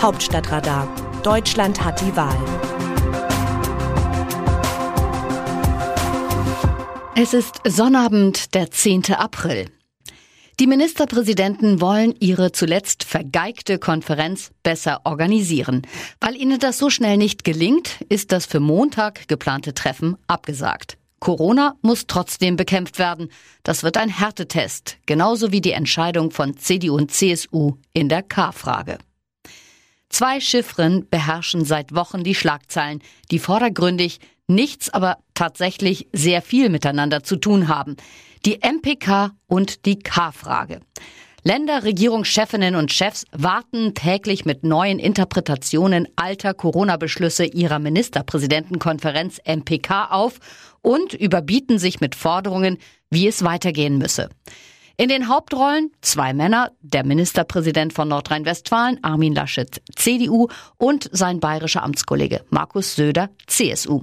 Hauptstadtradar. Deutschland hat die Wahl. Es ist Sonnabend, der 10. April. Die Ministerpräsidenten wollen ihre zuletzt vergeigte Konferenz besser organisieren. Weil ihnen das so schnell nicht gelingt, ist das für Montag geplante Treffen abgesagt. Corona muss trotzdem bekämpft werden. Das wird ein Härtetest, genauso wie die Entscheidung von CDU und CSU in der K-Frage. Zwei Chiffren beherrschen seit Wochen die Schlagzeilen, die vordergründig nichts, aber tatsächlich sehr viel miteinander zu tun haben. Die MPK und die K-Frage. Länder, Regierungschefinnen und Chefs warten täglich mit neuen Interpretationen alter Corona-Beschlüsse ihrer Ministerpräsidentenkonferenz MPK auf und überbieten sich mit Forderungen, wie es weitergehen müsse. In den Hauptrollen zwei Männer, der Ministerpräsident von Nordrhein-Westfalen, Armin Laschet, CDU, und sein bayerischer Amtskollege Markus Söder, CSU.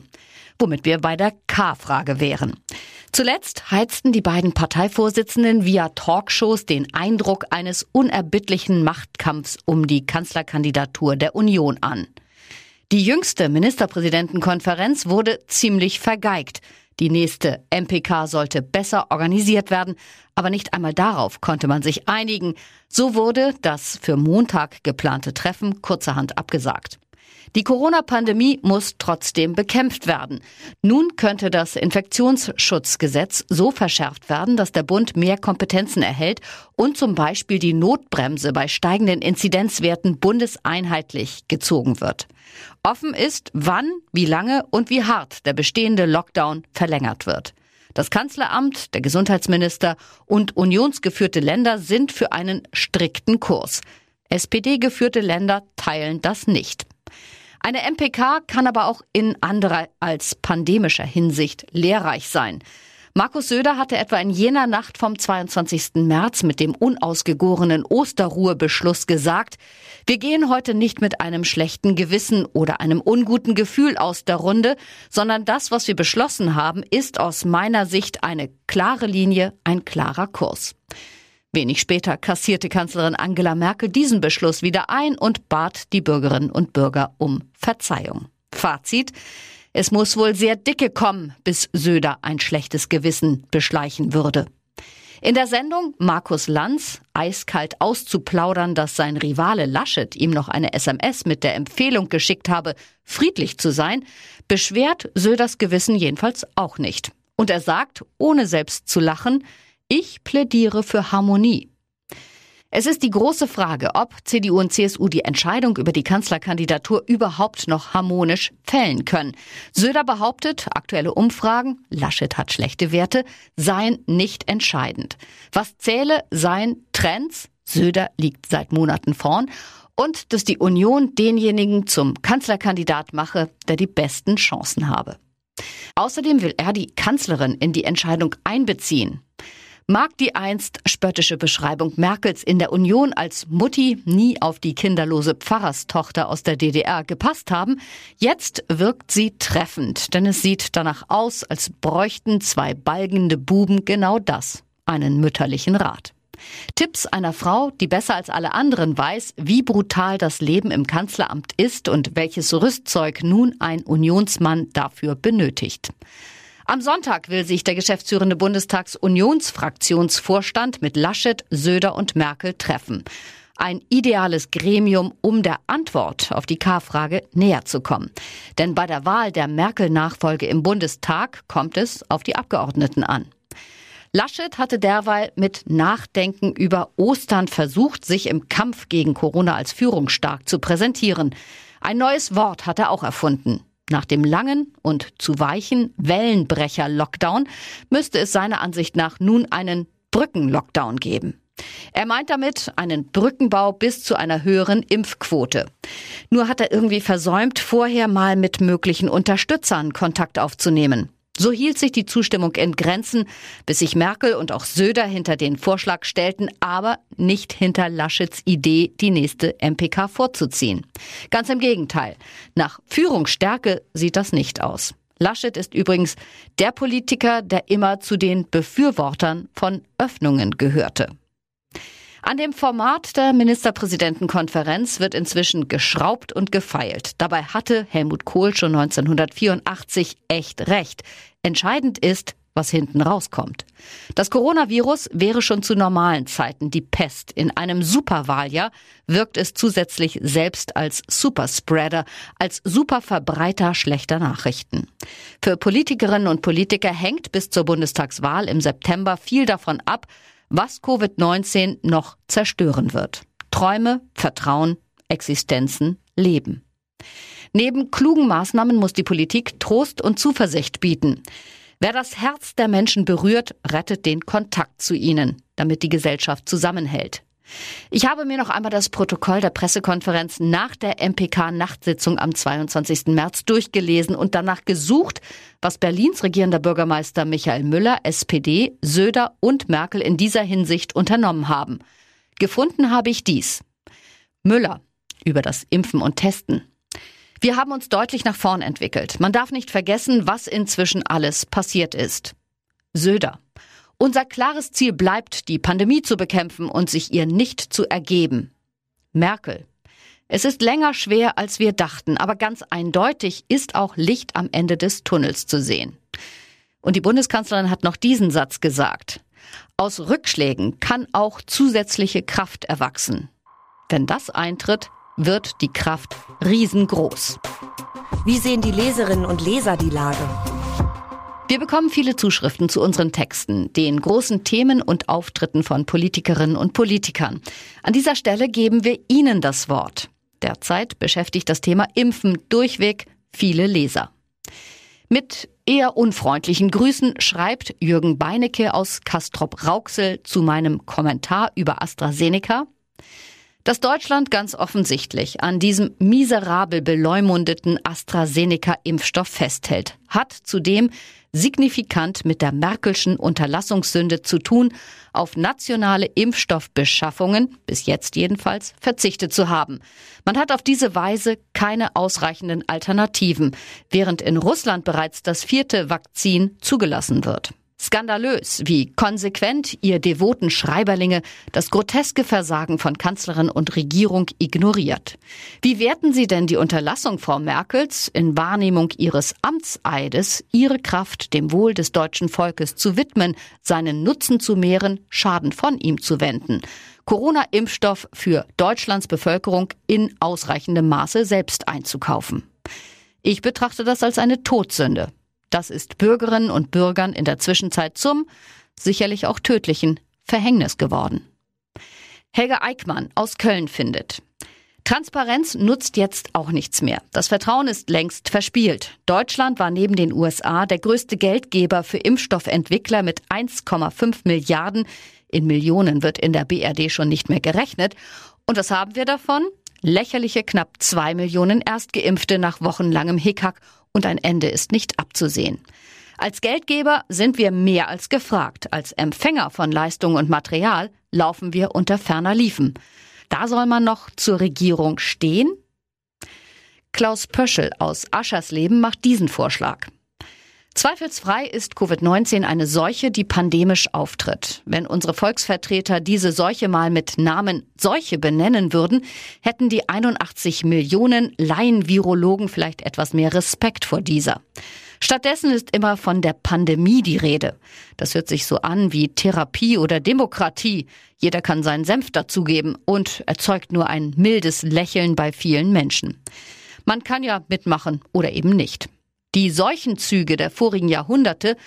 Womit wir bei der K-Frage wären. Zuletzt heizten die beiden Parteivorsitzenden via Talkshows den Eindruck eines unerbittlichen Machtkampfs um die Kanzlerkandidatur der Union an. Die jüngste Ministerpräsidentenkonferenz wurde ziemlich vergeigt. Die nächste MPK sollte besser organisiert werden, aber nicht einmal darauf konnte man sich einigen. So wurde das für Montag geplante Treffen kurzerhand abgesagt. Die Corona-Pandemie muss trotzdem bekämpft werden. Nun könnte das Infektionsschutzgesetz so verschärft werden, dass der Bund mehr Kompetenzen erhält und zum Beispiel die Notbremse bei steigenden Inzidenzwerten bundeseinheitlich gezogen wird. Offen ist, wann, wie lange und wie hart der bestehende Lockdown verlängert wird. Das Kanzleramt, der Gesundheitsminister und unionsgeführte Länder sind für einen strikten Kurs. SPD-geführte Länder teilen das nicht. Eine MPK kann aber auch in anderer als pandemischer Hinsicht lehrreich sein. Markus Söder hatte etwa in jener Nacht vom 22. März mit dem unausgegorenen Osterruhebeschluss gesagt, wir gehen heute nicht mit einem schlechten Gewissen oder einem unguten Gefühl aus der Runde, sondern das, was wir beschlossen haben, ist aus meiner Sicht eine klare Linie, ein klarer Kurs. Wenig später kassierte Kanzlerin Angela Merkel diesen Beschluss wieder ein und bat die Bürgerinnen und Bürger um Verzeihung. Fazit. Es muss wohl sehr dicke kommen, bis Söder ein schlechtes Gewissen beschleichen würde. In der Sendung Markus Lanz, eiskalt auszuplaudern, dass sein Rivale Laschet ihm noch eine SMS mit der Empfehlung geschickt habe, friedlich zu sein, beschwert Söders Gewissen jedenfalls auch nicht. Und er sagt, ohne selbst zu lachen, ich plädiere für Harmonie. Es ist die große Frage, ob CDU und CSU die Entscheidung über die Kanzlerkandidatur überhaupt noch harmonisch fällen können. Söder behauptet, aktuelle Umfragen, Laschet hat schlechte Werte, seien nicht entscheidend. Was zähle, seien Trends, Söder liegt seit Monaten vorn, und dass die Union denjenigen zum Kanzlerkandidat mache, der die besten Chancen habe. Außerdem will er die Kanzlerin in die Entscheidung einbeziehen. Mag die einst spöttische Beschreibung Merkels in der Union als Mutti nie auf die kinderlose Pfarrerstochter aus der DDR gepasst haben, jetzt wirkt sie treffend, denn es sieht danach aus, als bräuchten zwei balgende Buben genau das, einen mütterlichen Rat. Tipps einer Frau, die besser als alle anderen weiß, wie brutal das Leben im Kanzleramt ist und welches Rüstzeug nun ein Unionsmann dafür benötigt. Am Sonntag will sich der geschäftsführende Bundestags-Unionsfraktionsvorstand mit Laschet, Söder und Merkel treffen. Ein ideales Gremium, um der Antwort auf die K-Frage näher zu kommen. Denn bei der Wahl der Merkel-Nachfolge im Bundestag kommt es auf die Abgeordneten an. Laschet hatte derweil mit Nachdenken über Ostern versucht, sich im Kampf gegen Corona als führungsstark zu präsentieren. Ein neues Wort hat er auch erfunden. Nach dem langen und zu weichen Wellenbrecher-Lockdown müsste es seiner Ansicht nach nun einen Brücken-Lockdown geben. Er meint damit einen Brückenbau bis zu einer höheren Impfquote. Nur hat er irgendwie versäumt, vorher mal mit möglichen Unterstützern Kontakt aufzunehmen. So hielt sich die Zustimmung in Grenzen, bis sich Merkel und auch Söder hinter den Vorschlag stellten, aber nicht hinter Laschets Idee, die nächste MPK vorzuziehen. Ganz im Gegenteil. Nach Führungsstärke sieht das nicht aus. Laschet ist übrigens der Politiker, der immer zu den Befürwortern von Öffnungen gehörte. An dem Format der Ministerpräsidentenkonferenz wird inzwischen geschraubt und gefeilt. Dabei hatte Helmut Kohl schon 1984 echt recht. Entscheidend ist, was hinten rauskommt. Das Coronavirus wäre schon zu normalen Zeiten die Pest. In einem Superwahljahr wirkt es zusätzlich selbst als Superspreader, als Superverbreiter schlechter Nachrichten. Für Politikerinnen und Politiker hängt bis zur Bundestagswahl im September viel davon ab, was Covid-19 noch zerstören wird. Träume, Vertrauen, Existenzen, Leben. Neben klugen Maßnahmen muss die Politik Trost und Zuversicht bieten. Wer das Herz der Menschen berührt, rettet den Kontakt zu ihnen, damit die Gesellschaft zusammenhält. Ich habe mir noch einmal das Protokoll der Pressekonferenz nach der MPK-Nachtsitzung am 22. März durchgelesen und danach gesucht, was Berlins regierender Bürgermeister Michael Müller, SPD, Söder und Merkel in dieser Hinsicht unternommen haben. Gefunden habe ich dies. Müller über das Impfen und Testen. Wir haben uns deutlich nach vorn entwickelt. Man darf nicht vergessen, was inzwischen alles passiert ist. Söder. Unser klares Ziel bleibt, die Pandemie zu bekämpfen und sich ihr nicht zu ergeben. Merkel. Es ist länger schwer, als wir dachten, aber ganz eindeutig ist auch Licht am Ende des Tunnels zu sehen. Und die Bundeskanzlerin hat noch diesen Satz gesagt. Aus Rückschlägen kann auch zusätzliche Kraft erwachsen. Wenn das eintritt, wird die Kraft riesengroß. Wie sehen die Leserinnen und Leser die Lage? Wir bekommen viele Zuschriften zu unseren Texten, den großen Themen und Auftritten von Politikerinnen und Politikern. An dieser Stelle geben wir Ihnen das Wort. Derzeit beschäftigt das Thema Impfen durchweg viele Leser. Mit eher unfreundlichen Grüßen schreibt Jürgen Beinecke aus Kastrop-Rauxel zu meinem Kommentar über AstraZeneca. Dass Deutschland ganz offensichtlich an diesem miserabel beleumundeten AstraZeneca-Impfstoff festhält, hat zudem signifikant mit der Merkelschen Unterlassungssünde zu tun, auf nationale Impfstoffbeschaffungen, bis jetzt jedenfalls, verzichtet zu haben. Man hat auf diese Weise keine ausreichenden Alternativen, während in Russland bereits das vierte Vakzin zugelassen wird. Skandalös, wie konsequent ihr devoten Schreiberlinge das groteske Versagen von Kanzlerin und Regierung ignoriert. Wie werten Sie denn die Unterlassung Frau Merkels in Wahrnehmung ihres Amtseides, ihre Kraft dem Wohl des deutschen Volkes zu widmen, seinen Nutzen zu mehren, Schaden von ihm zu wenden? Corona-Impfstoff für Deutschlands Bevölkerung in ausreichendem Maße selbst einzukaufen. Ich betrachte das als eine Todsünde. Das ist Bürgerinnen und Bürgern in der Zwischenzeit zum, sicherlich auch tödlichen, Verhängnis geworden. Helga Eickmann aus Köln findet, Transparenz nutzt jetzt auch nichts mehr. Das Vertrauen ist längst verspielt. Deutschland war neben den USA der größte Geldgeber für Impfstoffentwickler mit 1,5 Milliarden. In Millionen wird in der BRD schon nicht mehr gerechnet. Und was haben wir davon? Lächerliche knapp zwei Millionen Erstgeimpfte nach wochenlangem Hickhack und ein Ende ist nicht abzusehen. Als Geldgeber sind wir mehr als gefragt. Als Empfänger von Leistung und Material laufen wir unter ferner Liefen. Da soll man noch zur Regierung stehen? Klaus Pöschel aus Aschersleben macht diesen Vorschlag. Zweifelsfrei ist Covid-19 eine Seuche, die pandemisch auftritt. Wenn unsere Volksvertreter diese Seuche mal mit Namen Seuche benennen würden, hätten die 81 Millionen Laienvirologen vielleicht etwas mehr Respekt vor dieser. Stattdessen ist immer von der Pandemie die Rede. Das hört sich so an wie Therapie oder Demokratie. Jeder kann seinen Senf dazugeben und erzeugt nur ein mildes Lächeln bei vielen Menschen. Man kann ja mitmachen oder eben nicht. Die Seuchenzüge der vorigen Jahrhunderte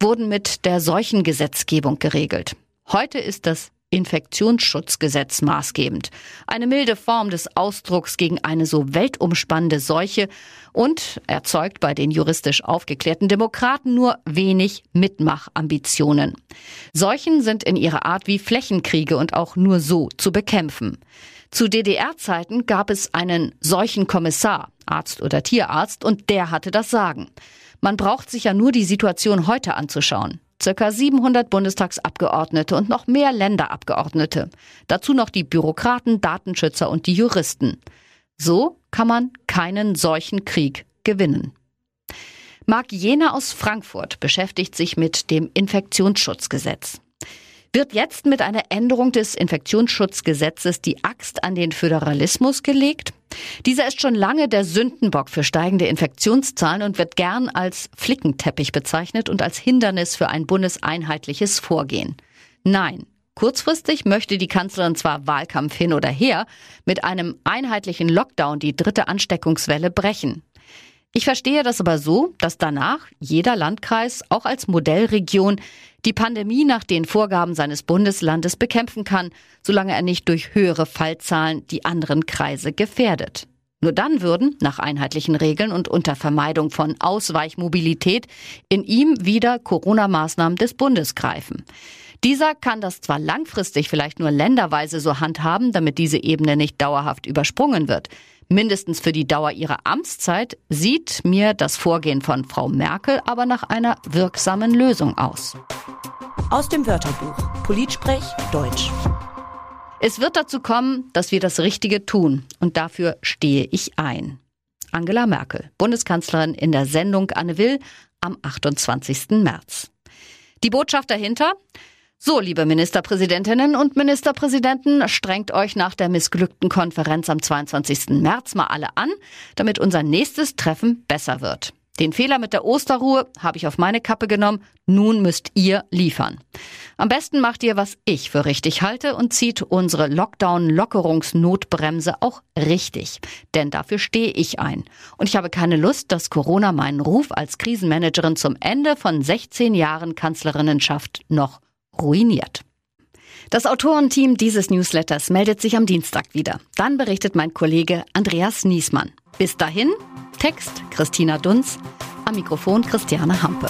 wurden mit der Seuchengesetzgebung geregelt. Heute ist das Infektionsschutzgesetz maßgebend. Eine milde Form des Ausdrucks gegen eine so weltumspannende Seuche und erzeugt bei den juristisch aufgeklärten Demokraten nur wenig Mitmachambitionen. Seuchen sind in ihrer Art wie Flächenkriege und auch nur so zu bekämpfen. Zu DDR-Zeiten gab es einen solchen Kommissar, Arzt oder Tierarzt, und der hatte das Sagen. Man braucht sich ja nur die Situation heute anzuschauen. Circa 700 Bundestagsabgeordnete und noch mehr Länderabgeordnete. Dazu noch die Bürokraten, Datenschützer und die Juristen. So kann man keinen solchen Krieg gewinnen. Marc Jena aus Frankfurt beschäftigt sich mit dem Infektionsschutzgesetz. Wird jetzt mit einer Änderung des Infektionsschutzgesetzes die Axt an den Föderalismus gelegt? Dieser ist schon lange der Sündenbock für steigende Infektionszahlen und wird gern als Flickenteppich bezeichnet und als Hindernis für ein bundeseinheitliches Vorgehen. Nein, Kurzfristig möchte die Kanzlerin zwar Wahlkampf hin oder her mit einem einheitlichen Lockdown die dritte Ansteckungswelle brechen. Ich verstehe das aber so, dass danach jeder Landkreis auch als Modellregion die Pandemie nach den Vorgaben seines Bundeslandes bekämpfen kann, solange er nicht durch höhere Fallzahlen die anderen Kreise gefährdet. Nur dann würden, nach einheitlichen Regeln und unter Vermeidung von Ausweichmobilität, in ihm wieder Corona-Maßnahmen des Bundes greifen. Dieser kann das zwar langfristig vielleicht nur länderweise so handhaben, damit diese Ebene nicht dauerhaft übersprungen wird. Mindestens für die Dauer ihrer Amtszeit sieht mir das Vorgehen von Frau Merkel aber nach einer wirksamen Lösung aus. Aus dem Wörterbuch Politsprech Deutsch. Es wird dazu kommen, dass wir das Richtige tun und dafür stehe ich ein. Angela Merkel, Bundeskanzlerin in der Sendung Anne Will am 28. März. Die Botschaft dahinter? So, liebe Ministerpräsidentinnen und Ministerpräsidenten, strengt euch nach der missglückten Konferenz am 22. März mal alle an, damit unser nächstes Treffen besser wird. Den Fehler mit der Osterruhe habe ich auf meine Kappe genommen. Nun müsst ihr liefern. Am besten macht ihr, was ich für richtig halte und zieht unsere Lockdown-Lockerungsnotbremse auch richtig. Denn dafür stehe ich ein. Und ich habe keine Lust, dass Corona meinen Ruf als Krisenmanagerin zum Ende von 16 Jahren Kanzlerinnenschaft noch ruiniert. Das Autorenteam dieses Newsletters meldet sich am Dienstag wieder. Dann berichtet mein Kollege Andreas Niesmann. Bis dahin, Text Christina Dunz, am Mikrofon Christiane Hampe.